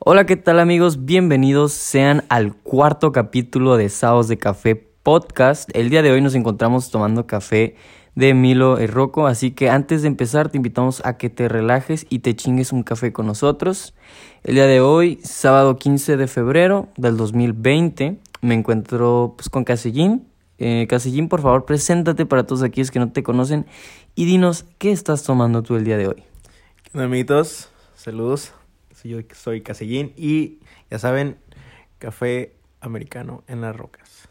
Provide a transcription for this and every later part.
Hola, ¿qué tal amigos? Bienvenidos sean al cuarto capítulo de Saos de Café Podcast. El día de hoy nos encontramos tomando café de Milo y Rocco, así que antes de empezar te invitamos a que te relajes y te chingues un café con nosotros. El día de hoy, sábado 15 de febrero del 2020, me encuentro pues, con Casellín. Eh, Casellín, por favor, preséntate para todos aquellos que no te conocen y dinos qué estás tomando tú el día de hoy. ¿Qué onda, amiguitos? Saludos. Yo soy Casellín y ya saben, café americano en las rocas.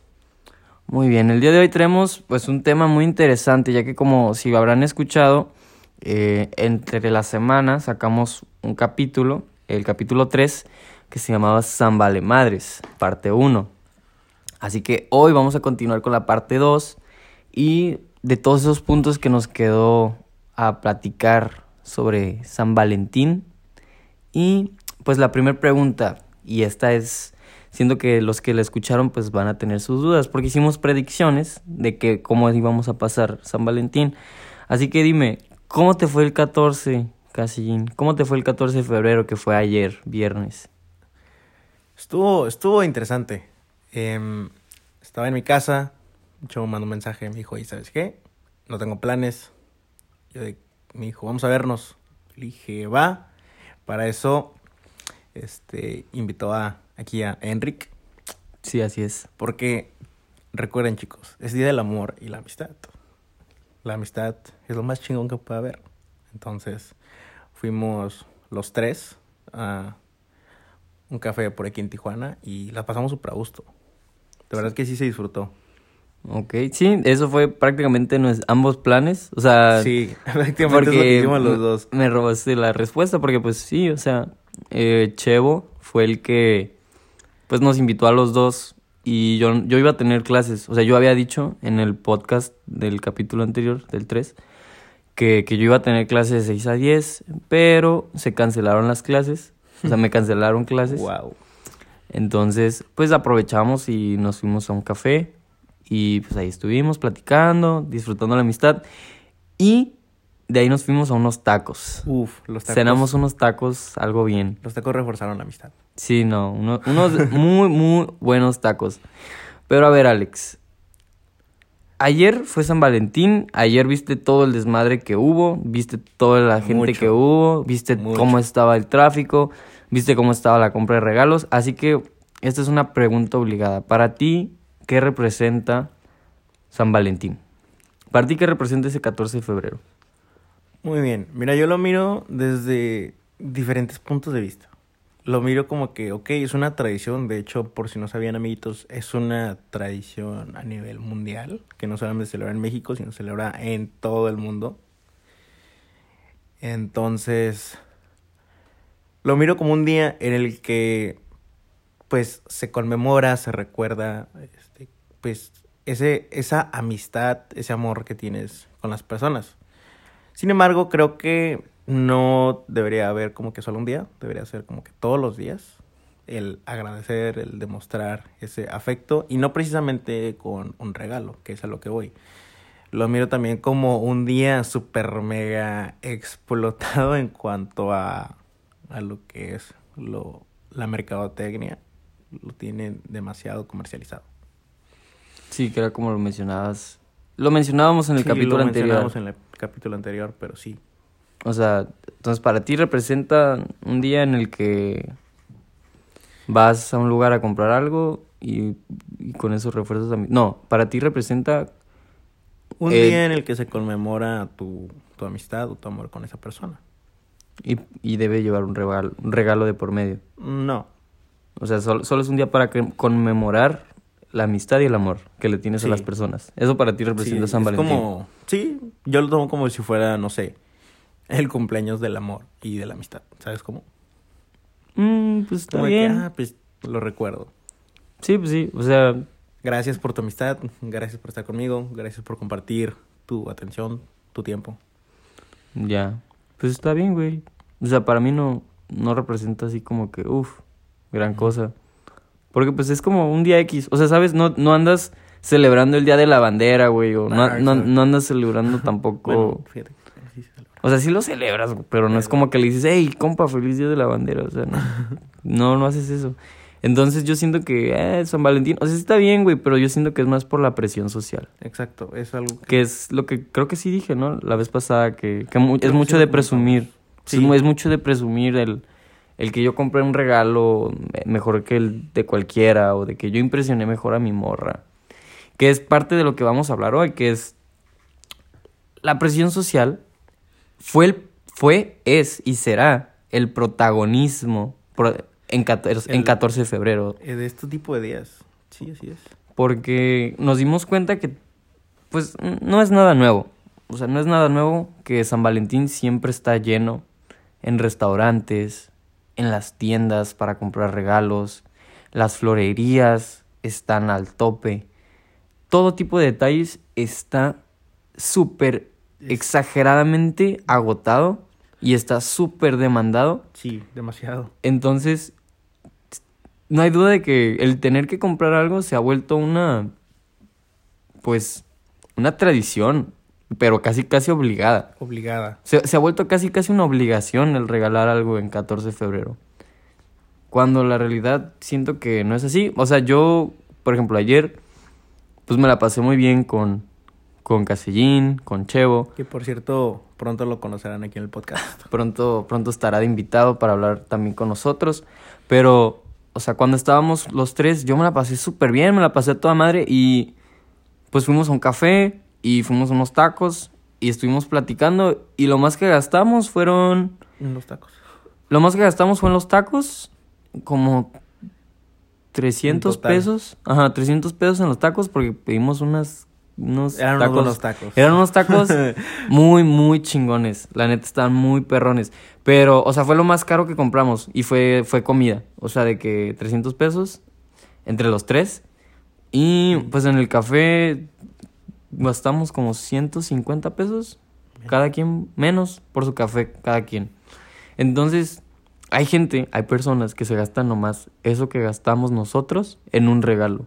Muy bien, el día de hoy tenemos pues un tema muy interesante, ya que como si habrán escuchado, eh, entre la semana sacamos un capítulo, el capítulo 3, que se llamaba San Vale Madres, parte 1. Así que hoy vamos a continuar con la parte 2 y de todos esos puntos que nos quedó a platicar sobre San Valentín. Y pues la primera pregunta, y esta es, siendo que los que la escucharon pues van a tener sus dudas, porque hicimos predicciones de que cómo íbamos a pasar San Valentín. Así que dime, ¿cómo te fue el 14, Casillín? ¿Cómo te fue el 14 de febrero que fue ayer, viernes? Estuvo, estuvo interesante. Em, estaba en mi casa, yo mando un mensaje, me dijo, ¿y sabes qué? No tengo planes. Yo me dijo, vamos a vernos. Le dije, va. Para eso, este, invitó a, aquí a Enric. Sí, así es. Porque, recuerden chicos, es Día del Amor y la Amistad. La amistad es lo más chingón que puede haber. Entonces, fuimos los tres a un café por aquí en Tijuana y la pasamos súper a gusto. De verdad que sí se disfrutó. Ok, sí, eso fue prácticamente nues- ambos planes, o sea, Sí, efectivamente es lo que hicimos los dos. me robaste la respuesta porque pues sí, o sea, eh, Chevo fue el que pues nos invitó a los dos y yo, yo iba a tener clases, o sea, yo había dicho en el podcast del capítulo anterior, del 3, que, que yo iba a tener clases de 6 a 10, pero se cancelaron las clases, o sea, me cancelaron clases. Wow. Entonces, pues aprovechamos y nos fuimos a un café y pues ahí estuvimos platicando, disfrutando la amistad y de ahí nos fuimos a unos tacos. Uf, los tacos. Cenamos unos tacos, algo bien. Los tacos reforzaron la amistad. Sí, no, uno- unos muy, muy buenos tacos. Pero a ver, Alex. Ayer fue San Valentín, ayer viste todo el desmadre que hubo, viste toda la gente Mucho. que hubo, viste Mucho. cómo estaba el tráfico, viste cómo estaba la compra de regalos, así que esta es una pregunta obligada. Para ti, ¿qué representa San Valentín? Para ti, ¿qué representa ese 14 de febrero? Muy bien. Mira, yo lo miro desde diferentes puntos de vista. Lo miro como que, ok, es una tradición. De hecho, por si no sabían, amiguitos, es una tradición a nivel mundial. Que no solamente se celebra en México, sino se celebra en todo el mundo. Entonces, lo miro como un día en el que, pues, se conmemora, se recuerda, este, pues, ese, esa amistad, ese amor que tienes con las personas. Sin embargo, creo que no debería haber como que solo un día, debería ser como que todos los días el agradecer, el demostrar ese afecto y no precisamente con un regalo, que es a lo que voy. Lo miro también como un día súper mega explotado en cuanto a, a lo que es lo, la mercadotecnia. Lo tienen demasiado comercializado. Sí, que era como lo mencionabas. Lo mencionábamos en el Sí, capítulo lo anterior. mencionamos en el capítulo anterior, pero sí. O sea, entonces para ti representa un día en el que vas a un lugar a comprar algo y, y con eso refuerzas a No, para ti representa... Un Eh, día en el que se conmemora tu, tu amistad o tu amor con esa persona. Y, y debe llevar un regalo, un regalo de por medio. No. O sea, solo, solo es un día para conmemorar la amistad y el amor que le tienes Sí. a las personas. Eso para ti representa Sí, San Valentín. como... Sí, yo lo tomo como si fuera, no sé, el cumpleaños del amor y de la amistad. ¿Sabes cómo? Mm, pues está Como de que, bien. ah, pues lo recuerdo. Sí, pues sí. O sea, Gracias por tu amistad, gracias por estar conmigo, gracias por compartir tu atención, tu tiempo. Ya. Pues está bien, güey. O sea, para mí no, no representa así como que, uff, gran cosa. Porque pues es como un día X. O sea, ¿sabes? No, no andas celebrando el Día de la Bandera, güey. O no, Ah, no, no andas celebrando tampoco... Bueno, fíjate. sí se. O sea, sí lo celebras, güey, pero no es como que le dices, hey, compa, feliz día de la bandera. O sea, no, no, no haces eso. Entonces yo siento que eh, San Valentín, o sea, está bien, güey, pero yo siento que es más por la presión social. Exacto, es algo Que es lo que creo que sí dije, ¿no? La vez pasada, que, que mu- es mucho de presumir. Sí. Sí. Es mucho de presumir el, el que yo compré un regalo me- mejor que el de cualquiera o de que yo impresioné mejor a mi morra. Que es parte de lo que vamos a hablar hoy, que es la presión social fue, el, fue es y será el protagonismo pro- en 14, en El- 14 de febrero. eh, de este tipo de días. Sí, así es. Porque nos dimos cuenta que, pues, no es nada nuevo. O sea, no es nada nuevo que San Valentín siempre está lleno en restaurantes, en las tiendas para comprar regalos, las florerías están al tope. Todo tipo de detalles está súper exageradamente agotado y está súper demandado. Sí, demasiado. Entonces, no hay duda de que el tener que comprar algo se ha vuelto una, pues, una tradición, pero casi, casi obligada. Obligada. Se, se ha vuelto casi, casi una obligación el regalar algo en 14 de febrero. Cuando la realidad siento que no es así. O sea, yo, por ejemplo, ayer, pues me la pasé muy bien con, con Casellín, con Chevo. Que por cierto, pronto lo conocerán aquí en el podcast. Pronto, pronto estará de invitado para hablar también con nosotros. Pero, o sea, cuando estábamos los tres, yo me la pasé súper bien, me la pasé a toda madre y pues fuimos a un café y fuimos unos tacos y estuvimos platicando y lo más que gastamos fueron... Unos tacos. Lo más que gastamos fue en los tacos, como 300 En total. pesos. Ajá, 300 pesos en los tacos porque pedimos unas, unos Eran unos tacos. Eran unos tacos muy, muy chingones. La neta, estaban muy perrones. Pero, o sea, fue lo más caro que compramos y fue, fue comida. O sea, de que 300 pesos entre los tres. Y pues en el café gastamos como 150 pesos. Cada quien, menos por su café, cada quien. Entonces, hay gente, hay personas que se gastan nomás eso que gastamos nosotros en un regalo.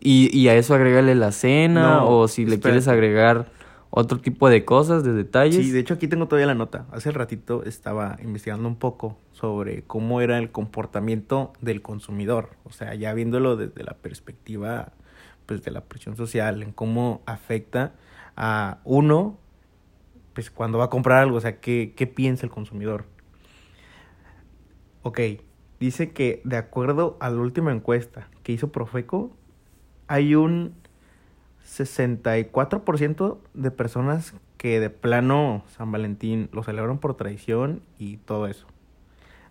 Y, y a eso agrégale la cena No, o si le quieres agregar otro tipo de cosas, de detalles. Sí, de hecho aquí tengo todavía la nota. Hace ratito estaba investigando un poco sobre cómo era el comportamiento del consumidor. O sea, ya viéndolo desde la perspectiva pues de la presión social, en cómo afecta a uno pues cuando va a comprar algo, o sea, qué, qué piensa el consumidor. Ok, dice que de acuerdo a la última encuesta que hizo Profeco, hay un 64% de personas que de plano San Valentín lo celebran por tradición y todo eso.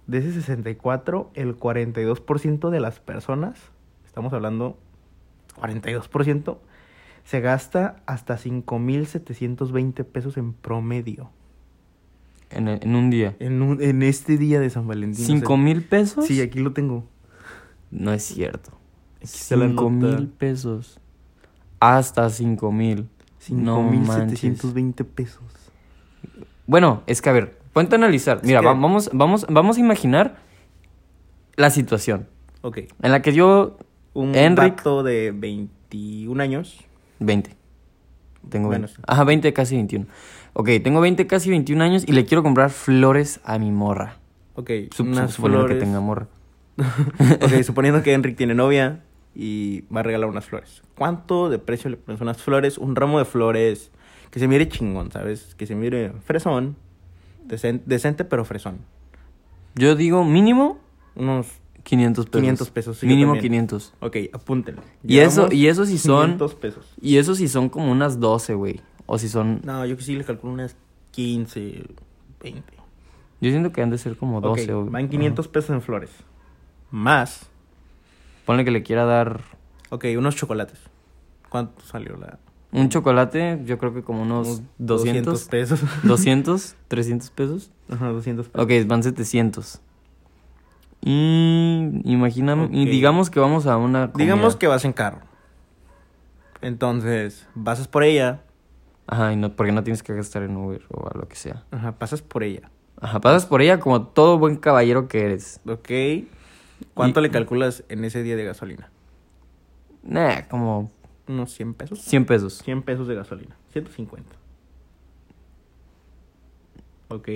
De ese 64, el 42% de las personas, estamos hablando 42%, se gasta hasta 5.720 pesos en promedio En, en un día. en, un- en este día de San Valentín. ¿Cinco mil pesos? Sí, aquí lo tengo. No es cierto. Aquí Cinco mil pesos. Hasta cinco mil. No manches. 5.720 pesos. Bueno, es que a ver, ponte a analizar. Mira, que- vamos, vamos, vamos a imaginar la situación Ok. en la que yo, Un Enric- vato de 21 años. 20. Tengo Bueno, 20. sí. Ajá, 20, casi 21. Ok, tengo 20, casi 21 años y le quiero comprar flores a mi morra. Ok, Sup- unas suponiendo flores. que tenga morra. ok, suponiendo que Enric tiene novia y va a regalar unas flores. ¿Cuánto de precio le pones unas flores? Un ramo de flores que se mire chingón, ¿sabes? Que se mire fresón. decen- decente, pero fresón. Yo digo mínimo Unos 500 pesos. 500 pesos, sí, mínimo también. 500. Ok, apúntenle. Y eso, y eso si son, 500 pesos. y eso si son como unas 12, güey. O si son, No, yo que sí le calculo unas 15, 20. yo siento que han de ser como 12 ok, o van 500 pesos en flores. Más. Ponle que le quiera dar ok, unos chocolates. ¿Cuánto salió la...? un chocolate, yo creo que como unos Unos 200, pesos. 200, 300 pesos. Ajá, 200 pesos. Ok, van 700. Y imagíname, y digamos que vamos a una comida. Digamos que vas en carro. Entonces, pasas por ella. Ajá, y no, porque no tienes que gastar en Uber o a lo que sea. Ajá, pasas por ella. Ajá, pasas por ella como todo buen caballero que eres. Ok. ¿Cuánto Y- le calculas en ese día de gasolina? Nah, como Unos 100 pesos. 100 pesos. 100 pesos de gasolina. 150. Ok.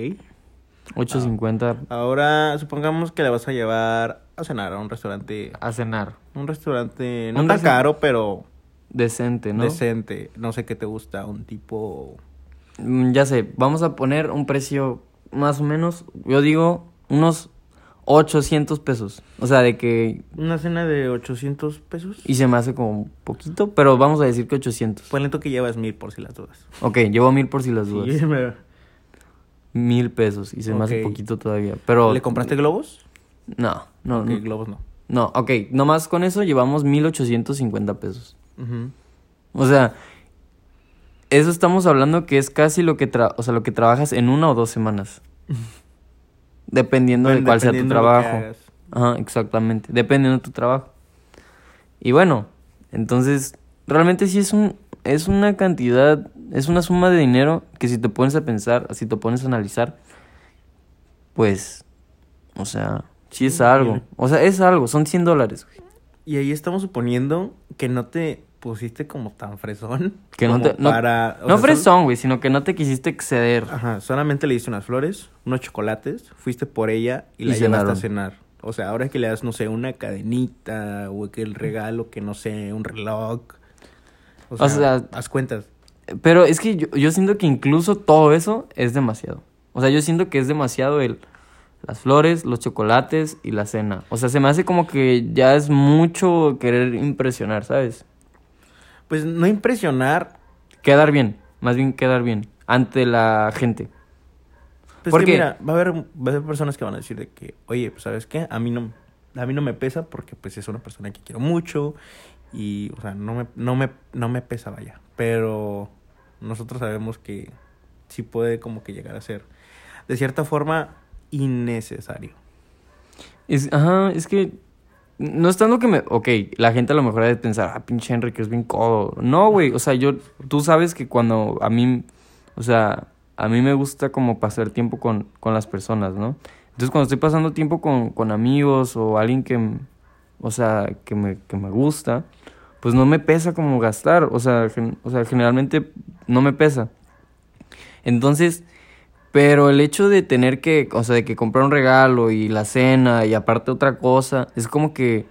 8.50 Ahora, supongamos que la vas a llevar a cenar a un restaurante. a cenar. Un restaurante no Un tan caro, pero Decente, ¿no? decente. No sé qué te gusta, un tipo. Mm, Ya sé, vamos a poner un precio más o menos, yo digo, unos 800 pesos. O sea, de que... Una cena de 800 pesos. Y se me hace como un poquito, pero vamos a decir que 800. Ponle tú que llevas mil por si las dudas. Ok, llevo mil por si las dudas. Sí, me- Mil pesos y se me hace Ok. poquito todavía. Pero... ¿Le compraste globos? No, no, Ok, no. globos no. No, ok, nomás con eso llevamos 1850 pesos. Ujú. O sea, eso estamos hablando que es casi lo que, tra- o sea, lo que trabajas en una o dos semanas. Dependiendo de Bueno, cuál sea tu dependiendo de lo que trabajo. hagas. Ajá, exactamente. Dependiendo de tu trabajo. Y bueno, entonces, realmente sí es un, es una cantidad, es una suma de dinero que si te pones a pensar, si te pones a analizar, pues, o sea, sí es algo. O sea, es algo, son 100 dólares. güey. Y ahí estamos suponiendo que no te pusiste como tan fresón. Que no te, no, para, no sea, fresón, güey, sino que no te quisiste exceder. Ajá, solamente le diste unas flores, unos chocolates, fuiste por ella y, Y la llevaste a cenar. O sea, ahora que le das, no sé, una cadenita o que el regalo, que no sé, un reloj. O sea, O sea- haz cuentas. Pero es que yo, yo siento que incluso todo eso es demasiado. O sea, yo siento que es demasiado el las flores, los chocolates y la cena. O sea, se me hace como que ya es mucho querer impresionar, ¿sabes? Pues no impresionar, Quedar bien, más bien quedar bien ante la gente. Pues ¿Por que qué? mira, va a haber, va a haber personas que van a decir de que, oye, pues sabes qué, a mí no, a mí no me pesa porque pues es una persona que quiero mucho y, o sea, no me, no me, no me pesa, vaya. Pero nosotros sabemos que sí puede como que llegar a ser, de cierta forma, innecesario. Es, ajá, es que no estando que me... Ok, la gente a lo mejor ha de pensar, ah, pinche Henry, que es bien codo. No, güey, o sea, yo... Tú sabes que cuando a mí... O sea, a mí me gusta como pasar tiempo con, con las personas, ¿no? Entonces, cuando estoy pasando tiempo con, con amigos o alguien que... O sea, que me, que me gusta, pues no me pesa como gastar. O sea, gen- o sea, generalmente no me pesa. Entonces... Pero el hecho de tener que, o sea, de que comprar un regalo y la cena y aparte otra cosa, es como que,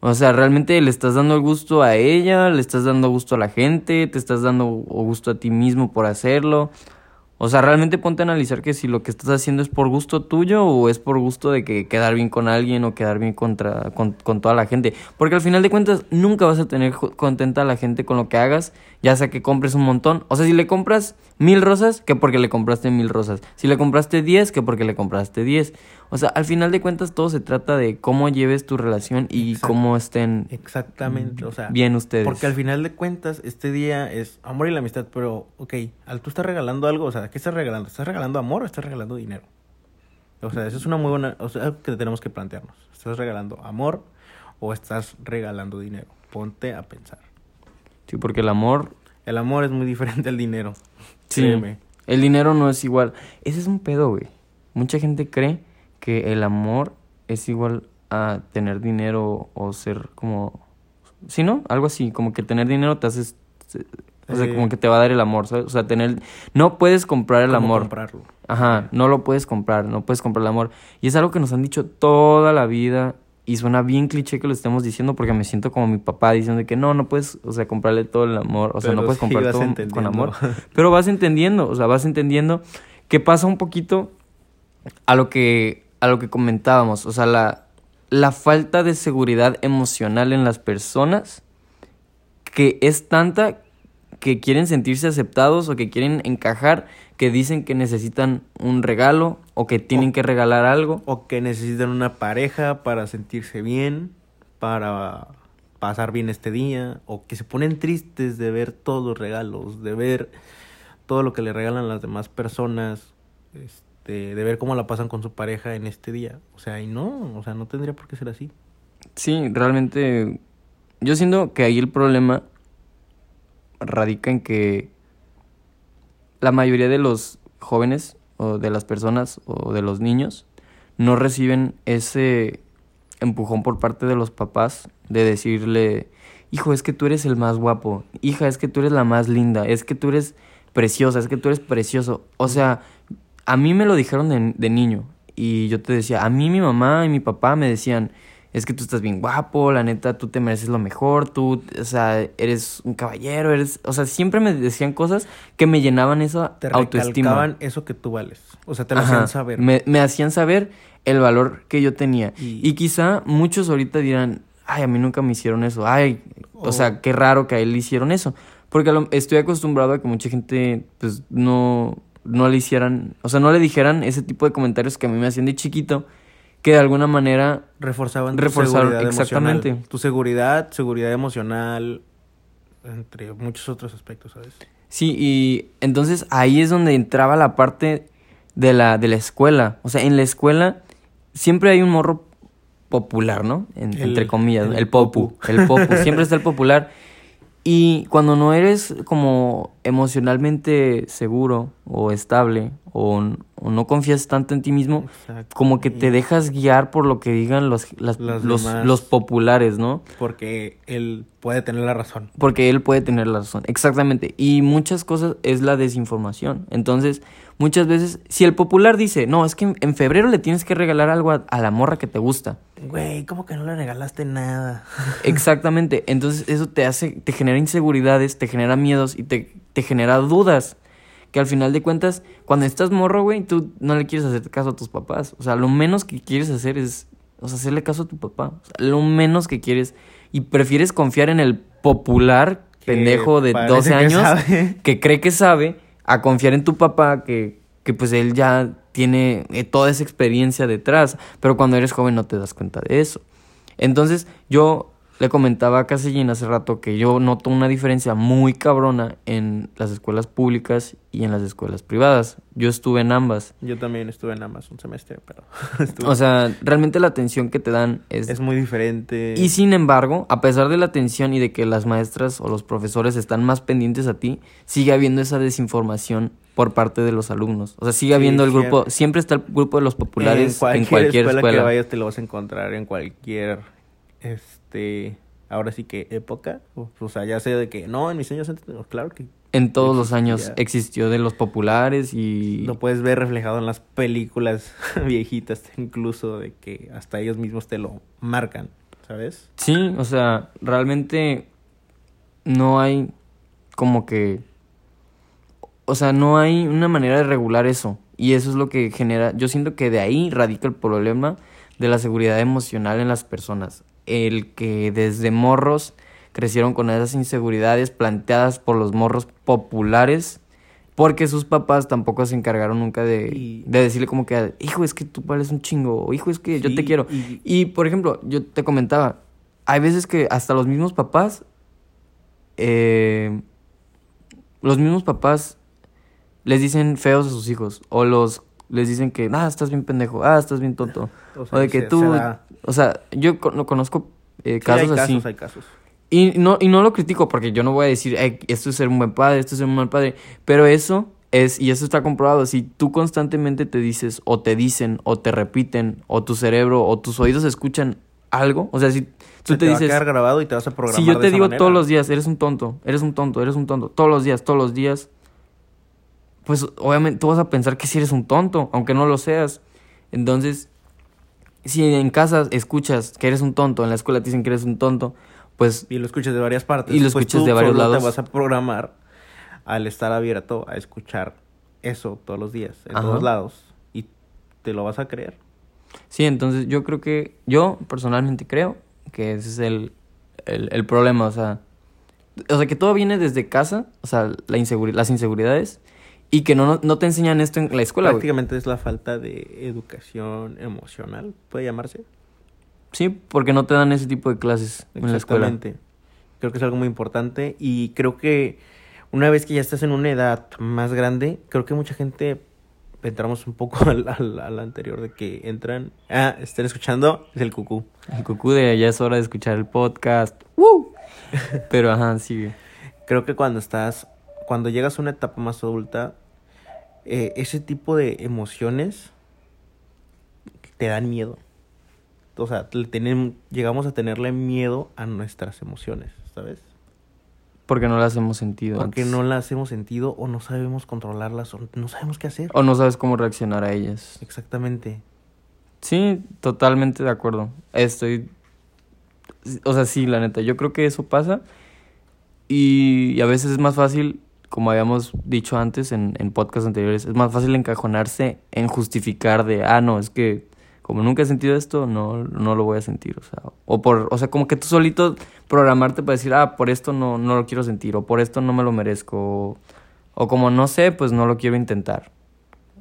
o sea, realmente le estás dando el gusto a ella, le estás dando gusto a la gente, te estás dando gusto a ti mismo por hacerlo. O sea, realmente ponte a analizar que si lo que estás haciendo es por gusto tuyo o es por gusto de que quedar bien con alguien o quedar bien contra, con, con toda la gente. Porque al final de cuentas nunca vas a tener contenta a la gente con lo que hagas, ya sea que compres un montón. O sea, si le compras mil rosas, que porque le compraste mil rosas. Si le compraste diez, que porque le compraste diez. O sea, al final de cuentas todo se trata de cómo lleves tu relación y Exacto. cómo estén Exactamente, o sea. bien ustedes. Porque al final de cuentas, este día es amor y la amistad, pero, ok, al tú estás regalando algo, o sea, ¿qué estás regalando? ¿Estás regalando amor o estás regalando dinero? O sea, eso es una muy buena, o sea, algo que tenemos que plantearnos. ¿Estás regalando amor o estás regalando dinero? Ponte a pensar. Sí, porque el amor El amor es muy diferente al dinero. Sí. Créeme. El dinero no es igual. Ese es un pedo, güey. Mucha gente cree que el amor es igual a tener dinero o ser como... ¿Sí, no? Algo así, como que tener dinero te haces... O sea, como que te va a dar el amor, ¿sabes? O sea, tener... No puedes comprar el ¿Cómo amor. comprarlo? Ajá, no lo puedes comprar, no puedes comprar el amor. Y es algo que nos han dicho toda la vida y suena bien cliché que lo estemos diciendo porque me siento como mi papá diciendo que no, no puedes, o sea, comprarle todo el amor, o sea, Pero no puedes comprar todo con amor. Pero vas entendiendo, o sea, vas entendiendo que pasa un poquito a lo que a lo que comentábamos, o sea, la la falta de seguridad emocional en las personas que es tanta que quieren sentirse aceptados o que quieren encajar, que dicen que necesitan un regalo o que tienen O- que regalar algo. O que necesitan una pareja para sentirse bien, para pasar bien este día, o que se ponen tristes de ver todos los regalos, de ver todo lo que le regalan las demás personas, este, de ver cómo la pasan con su pareja en este día. O sea, y no, o sea, no tendría por qué ser así. Sí, realmente yo siento que ahí el problema radica en que la mayoría de los jóvenes o de las personas o de los niños no reciben ese empujón por parte de los papás de decirle, hijo, es que tú eres el más guapo, hija, es que tú eres la más linda, es que tú eres preciosa, es que tú eres precioso. O sea, a mí me lo dijeron de, de niño. Y yo te decía, a mí mi mamá y mi papá me decían, es que tú estás bien guapo, la neta, tú te mereces lo mejor, tú, o sea, eres un caballero, eres, o sea, siempre me decían cosas que me llenaban esa Te autoestima. eso que tú vales. O sea, te lo Ajá, hacían saber. Me, me hacían saber el valor que yo tenía. Y- Y, quizá muchos ahorita dirán, ay, a mí nunca me hicieron eso, ay, o Oh. sea, qué raro que a él le hicieron eso. Porque estoy acostumbrado a que mucha gente, pues, no, no le hicieran, o sea, no le dijeran ese tipo de comentarios que a mí me hacían de chiquito, que de alguna manera Reforzaban tu Reforzaron, seguridad exactamente. emocional. Tu seguridad, seguridad emocional, entre muchos otros aspectos, ¿sabes? Sí, y entonces ahí es donde entraba la parte de la, de la escuela. O sea, en la escuela siempre hay un morro popular, ¿no? En- El- entre comillas, el el, popu. popu. El popu, siempre está el popular. Y cuando no eres como emocionalmente seguro o estable o, o no confías tanto en ti mismo, como que te dejas guiar por lo que digan los, las- Los los populares, ¿no? Porque él puede tener la razón. Porque él puede tener la razón, exactamente. Y muchas cosas es la desinformación. Entonces, muchas veces, si el popular dice, no, es que en, febrero le tienes que regalar algo a, a la morra que te gusta. Güey, ¿cómo que no le regalaste nada? Exactamente. Entonces, eso te hace, te genera inseguridades, te genera miedos y te, te genera dudas. Que al final de cuentas, cuando estás morro, güey, tú no le quieres hacer caso a tus papás. O sea, lo menos que quieres hacer es, o sea, hacerle caso a tu papá. O sea, lo menos que quieres. Y prefieres confiar en el popular pendejo de parece 12 que años sabe. que cree que sabe a confiar en tu papá que, que pues él ya tiene eh, toda esa experiencia detrás, pero cuando eres joven no te das cuenta de eso. Entonces yo le comentaba a Casellín hace rato que yo noto una diferencia muy cabrona en las escuelas públicas y en las escuelas privadas. Yo estuve en ambas. Yo también estuve en ambas un semestre, pero estuve- O sea, realmente la atención que te dan es... es muy diferente. Y sin embargo, a pesar de la atención y de que las maestras o los profesores están más pendientes a ti, sigue habiendo esa desinformación por parte de los alumnos. O sea, sigue Sí, habiendo el grupo, siempre. está el grupo de los populares en cualquier, en cualquier escuela, escuela. que vayas te lo vas a encontrar en cualquier este ahora sí que época o, o sea ya sea de que no en mis años antes claro que En todos los años existió de los populares y... lo puedes ver reflejado en las películas viejitas incluso de que hasta ellos mismos te lo marcan sabes Sí, o sea, realmente no hay como que... O sea, no hay una manera de regular eso. Y eso es lo que genera... Yo siento que de ahí radica el problema de la seguridad emocional en las personas. El que desde morros crecieron con esas inseguridades planteadas por los morros populares. Porque sus papás tampoco se encargaron nunca de, Y- de decirle como que, hijo, es que tú vales un chingo, o hijo, es que yo te quiero. y- Y, por ejemplo, yo te comentaba, hay veces que hasta los mismos papás, eh, los mismos papás les dicen feos a sus hijos, o los les dicen que, ah, estás bien pendejo, ah, estás bien tonto, O de que tú, da. O sea, yo con- no conozco eh, Sí, casos, hay así. casos hay casos Y no, y no lo critico porque yo no voy a decir, "Ay, esto es ser un buen padre, esto es ser un mal padre. Pero eso es, y eso está comprobado, si tú constantemente te dices, o te dicen, o te repiten, o tu cerebro, o tus oídos escuchan algo, o sea, si tú Se te, te va a dices, quedar grabado y te vas a programar si yo de te esa digo manera. todos los días, eres un tonto, eres un tonto, eres un tonto, todos los días, todos los días, pues obviamente tú vas a pensar que si eres un tonto, aunque no lo seas. Entonces, si en casa escuchas que eres un tonto, en la escuela te dicen que eres un tonto, pues y lo escuchas de varias partes Y lo pues escuchas tú de varios solo lados. te vas a programar al estar abierto a escuchar eso todos los días en Ajá. todos lados y te lo vas a creer Sí, entonces yo creo que, yo personalmente creo que ese es el, el, el problema, o sea, o sea, que todo viene desde casa, o sea, la inseguri- las inseguridades, y que no, no te enseñan esto en la escuela, prácticamente es la falta de educación emocional puede llamarse Sí, porque no te dan ese tipo de clases en la escuela. Exactamente. Creo que es algo muy importante y creo que una vez que ya estás en una edad más grande, creo que mucha gente entramos un poco al, al, al anterior de que entran, ah, estén escuchando, es el cucú. El cucú de ya es hora de escuchar el podcast. ¡Woo! Pero ajá, sí. güey. Creo que cuando estás, cuando llegas a una etapa más adulta, eh, ese tipo de emociones te dan miedo. O sea, le tenem- llegamos a tenerle miedo a nuestras emociones, ¿sabes? Porque no las hemos sentido Porque antes. no las hemos sentido o no sabemos controlarlas o no sabemos qué hacer. O no sabes cómo reaccionar a ellas. Exactamente. Sí, totalmente de acuerdo. Estoy... O sea, sí, la neta, yo creo que eso pasa. Y, y a veces es más fácil, como habíamos dicho antes en, en podcasts anteriores, es más fácil encajonarse en justificar de, ah, no, es que como nunca he sentido esto, no, no lo voy a sentir. O sea, o, por, o sea, como que tú solito programarte para decir, ah, por esto no, no lo quiero sentir, o por esto no me lo merezco, o, o como no sé, pues no lo quiero intentar.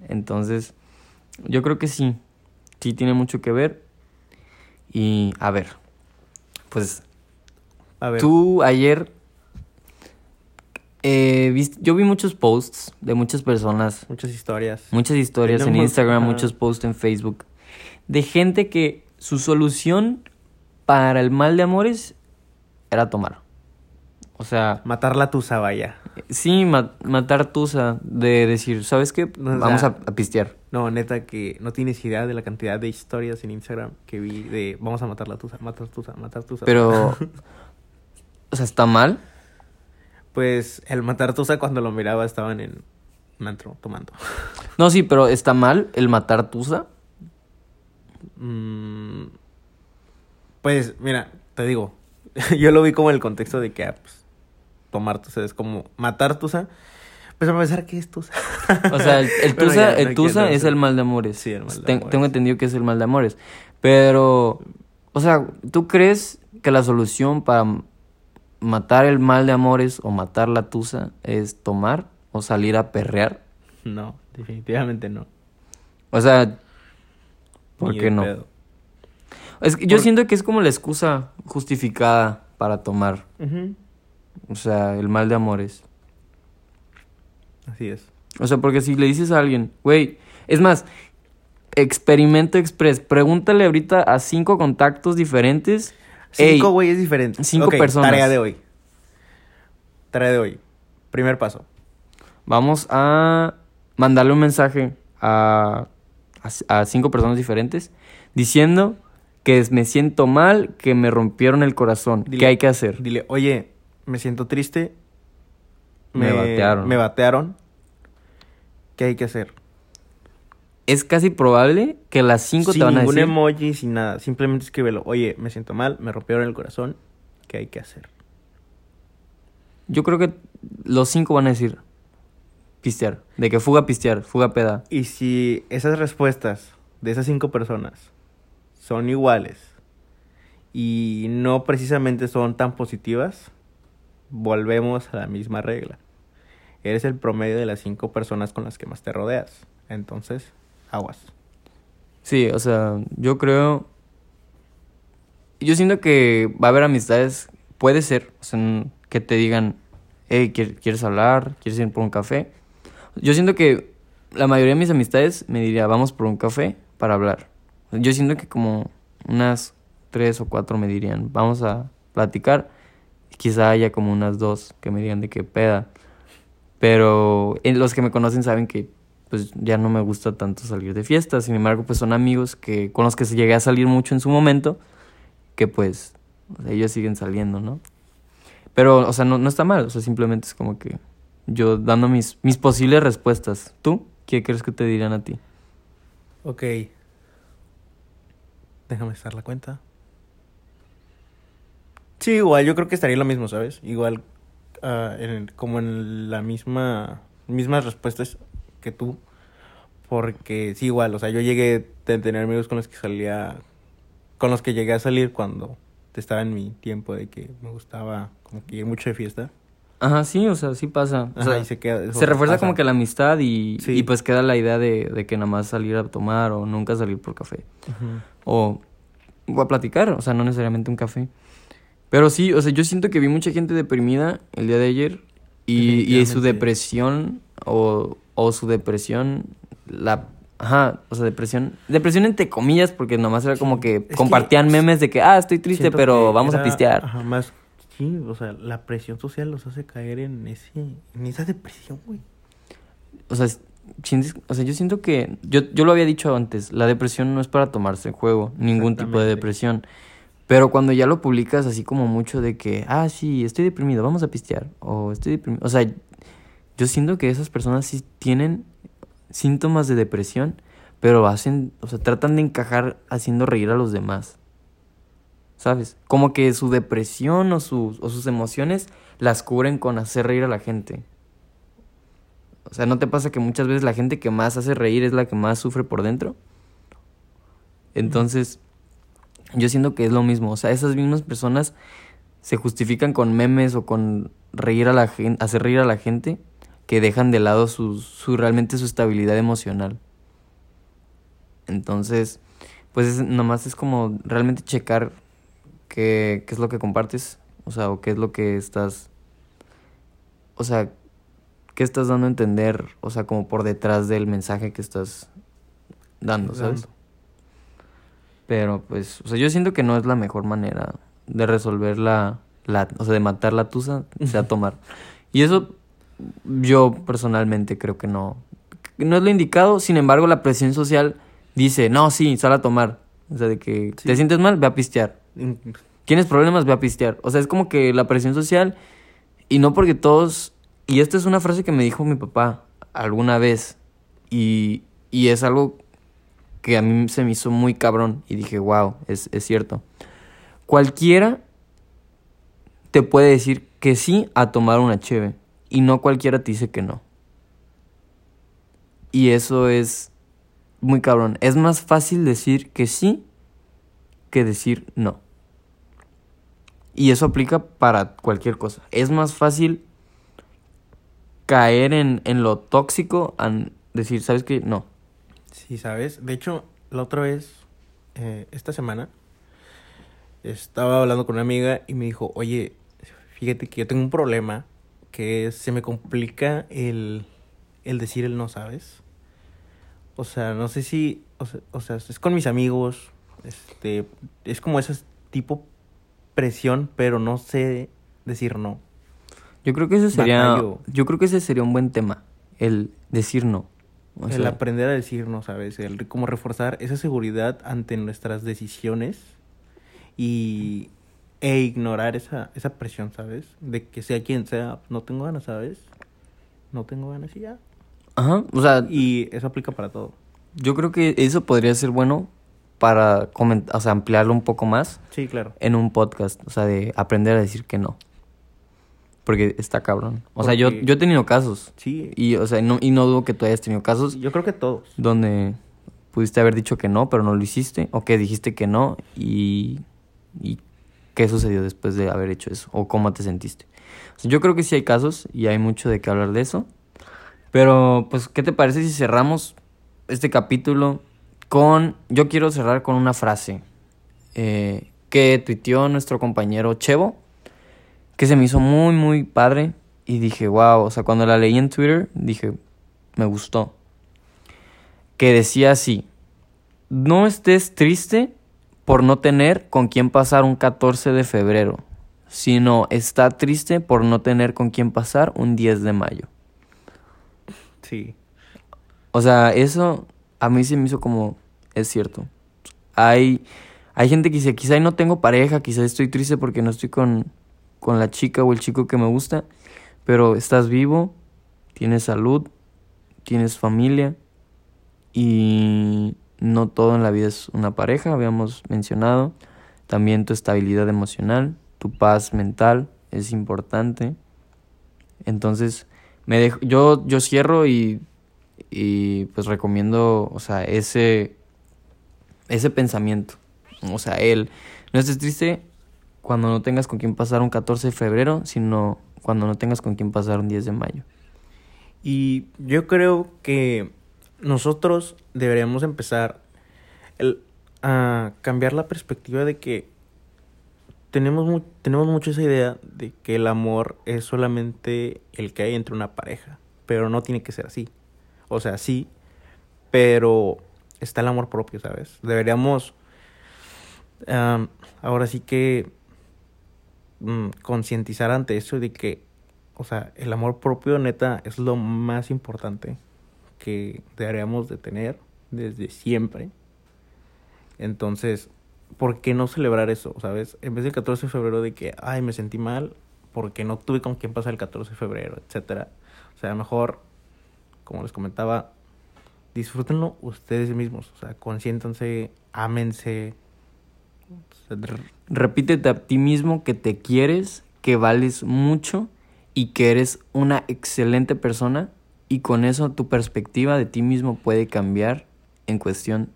Entonces, yo creo que sí, sí tiene mucho que ver. Y a ver, pues A ver. tú ayer, eh, yo vi muchos posts de muchas personas, Muchas historias. muchas historias en Instagram, muchos posts en Facebook, de gente que su solución para el mal de amores era tomar. O sea, Matar la tusa, vaya. sí, ma- matar tusa, de decir, ¿sabes qué? O sea, Vamos a, a pistear. No, neta, que no tienes idea de la cantidad de historias en Instagram que vi de vamos a matar la tusa, matar tusa, matar tusa. Pero, o sea, ¿está mal? Pues el matar tusa cuando lo miraba estaban en un antro tomando. No, sí, pero ¿está mal el matar tusa? Mm, pues mira, te digo, yo lo vi como en el contexto de que ah, pues, tomar tusa es como matar tusa. Pues a pensar que es tusa. O sea, el, tusa, ya, el no tusa quiero es el mal de amores. Sí, el mal de Ten- amores. Tengo entendido que es el mal de amores. Pero, o sea, ¿tú crees que la solución para matar el mal de amores o matar la tusa es tomar o salir a perrear? No, definitivamente no. O sea, ¿por Ni qué no? pedo. Es que yo Por- siento que es como la excusa justificada para tomar. O sea, el mal de amores. Así es. O sea, porque si le dices a alguien, güey, es más, experimento express, pregúntale ahorita a cinco contactos diferentes. Cinco Ey, güeyes diferentes. cinco personas. Tarea de hoy. Tarea de hoy. Primer paso. vamos a mandarle un mensaje a, a, a cinco personas diferentes diciendo que es- me siento mal, que me rompieron el corazón. Dile- ¿Qué hay que hacer? Dile, oye, me siento triste. Me batearon. Me batearon. ¿Qué hay que hacer? Es casi probable que las cinco sin te van a ningún decir. emoji, sin nada. Simplemente escríbelo. Oye, me siento mal, me rompieron el corazón. ¿Qué hay que hacer? Yo creo que los cinco van a decir pistear. De que fuga pistear, fuga peda. Y si esas respuestas de esas cinco personas son iguales y no precisamente son tan positivas, volvemos a la misma regla. Eres el promedio de las cinco personas con las que más te rodeas. Entonces, aguas. Sí, o sea, yo creo. Yo siento que va a haber amistades, puede ser, o sea, que te digan, hey, ¿quier- ¿quieres hablar? ¿Quieres ir por un café? Yo siento que la mayoría de mis amistades me diría, vamos por un café para hablar. Yo siento que como unas tres o cuatro me dirían, vamos a platicar. Quizá haya como unas dos que me digan de qué peda. Pero los que me conocen saben que pues ya no me gusta tanto salir de fiesta. Sin embargo, pues son amigos que con los que llegué a salir mucho en su momento, que pues ellos siguen saliendo, ¿no? Pero, o sea, no, no está mal, o sea, simplemente es como que yo dando mis, mis posibles respuestas. ¿Tú? ¿Qué crees que te dirían a ti? Ok. Déjame estar la cuenta. Sí, igual, yo creo que estaría lo mismo, ¿sabes? Igual, ah, en- como en la misma, mismas respuestas que tú. Porque sí, igual, o sea, yo llegué a tener amigos con los que salía, con los que llegué a salir cuando estaba en mi tiempo de que me gustaba como que ir mucho de fiesta. Ajá, sí, o sea, sí pasa. O Ajá, sea, y se queda- eso se refuerza pasa. como que la amistad y, Sí. y pues queda la idea de, de que nada más salir a tomar o nunca salir por café. O, o a platicar, o sea, no necesariamente un café. Pero sí, o sea, yo siento que vi mucha gente deprimida el día de ayer y, y su depresión o, o su depresión, la... Ajá, o sea, depresión, depresión entre comillas, porque nomás era como que compartían memes de que, ah, estoy triste, pero vamos a pistear. Ajá, más. Sí, o sea, la presión social los hace caer en ese en esa depresión, güey. O sea, o sea, yo siento que, yo, yo lo había dicho antes, la depresión no es para tomarse en juego, ningún tipo de depresión. Pero cuando ya lo publicas así como mucho de que, ah, sí, estoy deprimido, vamos a pistear. O estoy deprimido. O sea, yo siento que esas personas sí tienen síntomas de depresión, pero hacen, o sea, tratan de encajar haciendo reír a los demás. ¿Sabes? Como que su depresión o, sus o sus emociones las cubren con hacer reír a la gente. O sea, ¿no te pasa que muchas veces la gente que más hace reír es la que más sufre por dentro? Entonces, yo siento que es lo mismo. O sea, esas mismas personas se justifican con memes o con reír a la gente, hacer reír a la gente que dejan de lado su, su realmente su estabilidad emocional. Entonces, pues nomás es como realmente checar qué, qué es lo que compartes, o sea, o qué es lo que estás, o sea, qué estás dando a entender, o sea, como por detrás del mensaje que estás dando, ¿sabes? Pero pues, o sea, yo siento que no es la mejor manera de resolver la, la o sea, de matar la tusa, o sea, tomar. Y eso yo personalmente creo que no, no es lo indicado, sin embargo, la presión social dice, no, sí, sal a tomar. O sea, de que te sientes mal, ve a pistear. ¿Tienes problemas? Ve a pistear. O sea, es como que la presión social, y no porque todos, y esta es una frase que me dijo mi papá alguna vez, y, y es algo que a mí se me hizo muy cabrón, y dije, wow, es, es cierto. Cualquiera te puede decir que sí a tomar una cheve, y no cualquiera te dice que no. Y eso es muy cabrón. Es más fácil decir que sí que decir no. Y eso aplica para cualquier cosa. Es más fácil caer en, en lo tóxico a decir, ¿sabes qué? No. Sí, ¿sabes? De hecho, la otra vez, eh, esta semana, estaba hablando con una amiga y me dijo, oye, fíjate que yo tengo un problema que se me complica el, el decir el no, ¿sabes? O sea, no sé si, o sea, o sea, es con mis amigos, este, es como ese tipo presión, pero no sé decir no. Yo creo que ese sería, yo creo que ese sería un buen tema, el decir no. el aprender a decir no, ¿sabes? El como reforzar esa seguridad ante nuestras decisiones y e ignorar esa, esa presión, ¿sabes? De que sea quien sea, no tengo ganas, ¿sabes? No tengo ganas y ya. Ajá, o sea... Y eso aplica para todo. Yo creo que eso podría ser bueno para o sea, ampliarlo un poco más. Sí, claro. En un podcast, o sea, de aprender a decir que no. Porque está cabrón. O sea, yo, yo he tenido casos. Sí. Y, o sea, no, y no dudo que tú hayas tenido casos. Yo creo que todos. Donde pudiste haber dicho que no, pero no lo hiciste. O que dijiste que no y... y ¿Qué sucedió después de haber hecho eso? ¿O cómo te sentiste? Yo creo que sí hay casos y hay mucho de qué hablar de eso. Pero, pues, ¿qué te parece si cerramos este capítulo con... Yo quiero cerrar con una frase eh, que tuiteó nuestro compañero Chevo, que se me hizo muy, muy padre. Y dije, wow, o sea, cuando la leí en Twitter, dije, me gustó. Que decía así, no estés triste por no tener con quién pasar un 14 de febrero, sino está triste por no tener con quién pasar un 10 de mayo. Sí. O sea, eso a mí se me hizo como, es cierto. Hay, hay gente que dice, quizá no tengo pareja, quizá estoy triste porque no estoy con, con la chica o el chico que me gusta, pero estás vivo, tienes salud, tienes familia y no todo en la vida es una pareja, habíamos mencionado. También tu estabilidad emocional, tu paz mental es importante. Entonces, me dejo, yo, yo cierro y, y pues recomiendo, o sea, ese, ese pensamiento. O sea, él, no estés triste cuando no tengas con quién pasar un 14 de febrero, sino cuando no tengas con quién pasar un 10 de mayo. Y yo creo que nosotros deberíamos empezar a cambiar la perspectiva de que tenemos, tenemos mucho esa idea de que el amor es solamente el que hay entre una pareja, pero no tiene que ser así. O sea, sí, pero está el amor propio, ¿sabes? Deberíamos ahora sí que mm, concientizar ante eso de que, o sea, el amor propio neta es lo más importante que deberíamos de tener desde siempre. Entonces, ¿por qué no celebrar eso, sabes? En vez del 14 de febrero de que, ay, me sentí mal porque no tuve con quién pasar el 14 de febrero, etcétera. O sea, mejor, como les comentaba, disfrútenlo ustedes mismos. O sea, consiéntanse, ámense. Repítete a ti mismo que te quieres, que vales mucho y que eres una excelente persona y con eso tu perspectiva de ti mismo puede cambiar en cuestión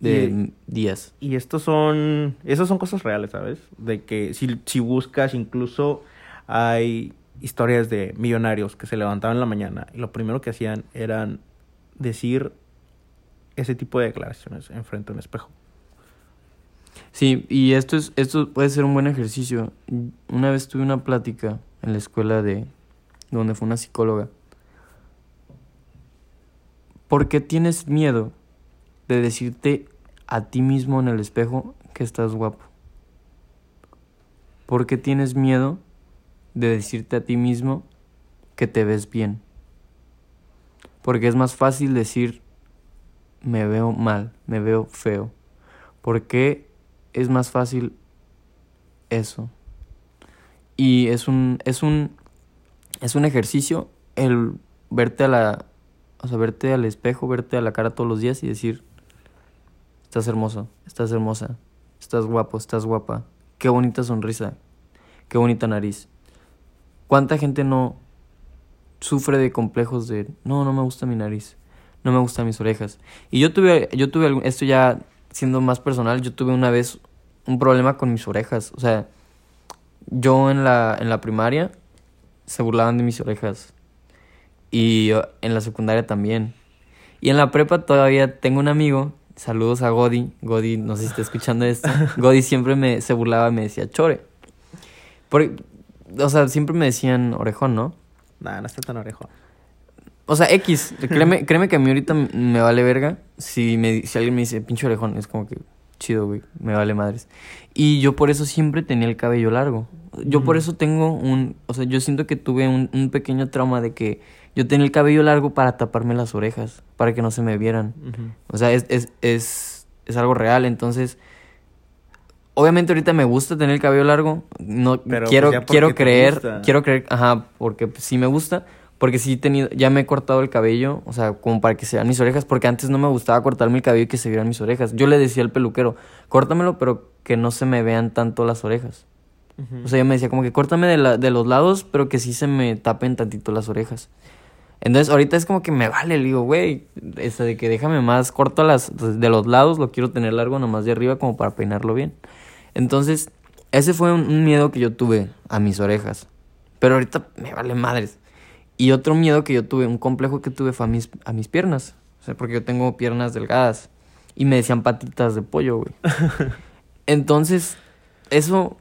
de días. Y estos son, esas son cosas reales, ¿sabes? De que si, si buscas, incluso hay historias de millonarios que se levantaban en la mañana y lo primero que hacían eran decir ese tipo de declaraciones enfrente a un espejo. Sí, y esto es esto puede ser un buen ejercicio. Una vez tuve una plática en la escuela de donde fue una psicóloga. ¿Por qué tienes miedo de decirte a ti mismo en el espejo que estás guapo? ¿Por qué tienes miedo de decirte a ti mismo que te ves bien? Porque es más fácil decir me veo mal, me veo feo. ¿Por qué es más fácil eso? Y es un es un es un ejercicio el verte a la o sea, verte al espejo, verte a la cara todos los días y decir estás hermoso, estás hermosa, estás guapo, estás guapa. Qué bonita sonrisa, qué bonita nariz. ¿Cuánta gente no sufre de complejos de no, no me gusta mi nariz, no me gustan mis orejas? Y yo tuve yo tuve esto ya siendo más personal, yo tuve una vez un problema con mis orejas, o sea, yo en la en la primaria se burlaban de mis orejas. Y en la secundaria también. Y en la prepa todavía tengo un amigo, saludos a Godi, Godi no sé si está escuchando esto, Godi siempre me, se burlaba y me decía chore. o sea, siempre me decían orejón, ¿no? Nah, no está tan orejón. O sea, X, créeme, créeme que a mí ahorita me vale verga si, me, si alguien me dice pinche orejón, es como que chido, güey, me vale madres. Y yo por eso siempre tenía el cabello largo. Yo por eso tengo un, o sea, yo siento que tuve un, un, pequeño trauma de que yo tenía el cabello largo para taparme las orejas, para que no se me vieran. O sea, es, es, es, es algo real, entonces... Obviamente ahorita me gusta tener el cabello largo, no Pero quiero pues quiero creer, quiero creer, ajá, porque sí me gusta, porque sí he tenido, ya me he cortado el cabello, o sea, como para que se vean mis orejas, porque antes no me gustaba cortarme el cabello y que se vieran mis orejas. Yo le decía al peluquero, córtamelo, pero que no se me vean tanto las orejas. O sea, yo me decía como que córtame de, la, de los lados, pero que sí se me tapen tantito las orejas. Entonces, ahorita es como que me vale, le digo, güey, esta de que déjame más corto las de los lados, lo quiero tener largo nomás de arriba como para peinarlo bien. Entonces, ese fue un, miedo que yo tuve a mis orejas. Pero ahorita me vale madres. Y otro miedo que yo tuve, un complejo que tuve fue a mis, a mis piernas. O sea, porque yo tengo piernas delgadas. Y me decían patitas de pollo, güey. Entonces, eso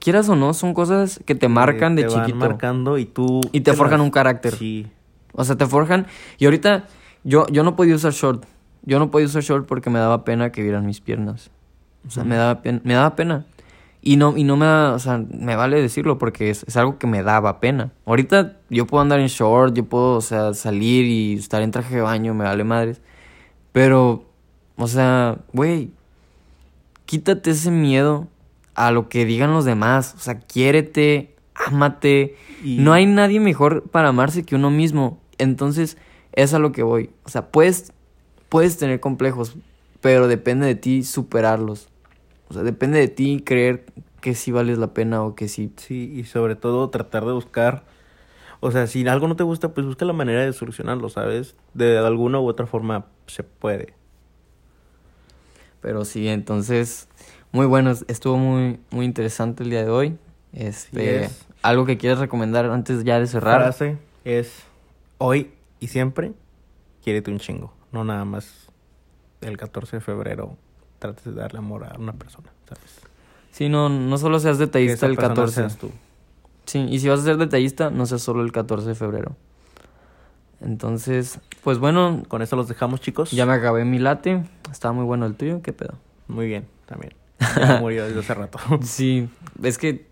quieras o no, son cosas que te marcan de chiquito. marcando y tú... Y te, forjan un carácter. Sí. O sea, te forjan... Y ahorita yo, yo no podía usar short. Yo no podía usar short porque me daba pena que vieran mis piernas. O sea, me, daba pena, me daba pena. Y no, y no me da, o sea, me vale decirlo porque es, es, algo que me daba pena. Ahorita yo puedo andar en short, yo puedo, o sea, salir y estar en traje de baño, me vale madres. Pero, o sea, güey, quítate ese miedo a lo que digan los demás. O sea, quiérete, ámate. No hay nadie mejor para amarse que uno mismo. Entonces, es a lo que voy. O sea, puedes, puedes tener complejos, pero depende de ti superarlos. O sea, depende de ti creer que sí vales la pena o que sí. Sí, y sobre todo tratar de buscar. O sea, si algo no te gusta, pues busca la manera de solucionarlo, ¿sabes? De alguna u otra forma se puede. Pero sí, entonces muy bueno, estuvo muy, muy interesante el día de hoy. Este, algo que quieres recomendar antes ya de cerrar. La frase es hoy y siempre quiérete un chingo, no nada más el 14 de febrero trates de darle amor a una persona, ¿sabes? Sí, no, no solo seas detallista el 14. Seas tú. Sí, y si vas a ser detallista, no seas solo el 14 de febrero. Entonces, pues bueno. Con eso los dejamos, chicos. Ya me acabé mi late. Estaba muy bueno el tuyo. ¿Qué pedo? Muy bien, también. Ya murió desde hace rato. sí, es que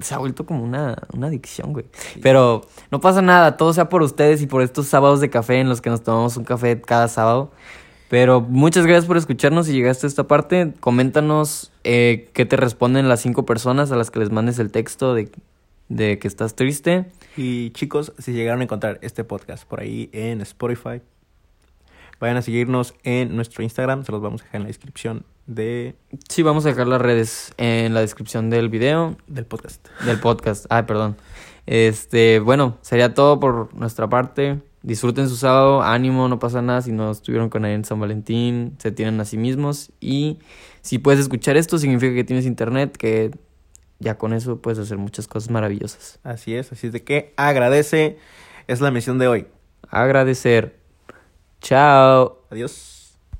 se ha vuelto como una, una adicción, güey. Pero no pasa nada, todo sea por ustedes y por estos sábados de café en los que nos tomamos un café cada sábado. Pero muchas gracias por escucharnos y llegaste a esta parte. Coméntanos eh, qué te responden las cinco personas a las que les mandes el texto de, de que estás triste. Y chicos, si llegaron a encontrar este podcast por ahí en Spotify, vayan a seguirnos en nuestro Instagram, se los vamos a dejar en la descripción de... Sí, vamos a dejar las redes en la descripción del video. Del podcast. Del podcast. Ah, perdón. Este, bueno, sería todo por nuestra parte. Disfruten su sábado, ánimo, no pasa nada si no estuvieron con él en San Valentín, se tienen a sí mismos y si puedes escuchar esto significa que tienes internet, que ya con eso puedes hacer muchas cosas maravillosas. Así es, así es de que agradece, es la misión de hoy. Agradecer. Chao. Adiós.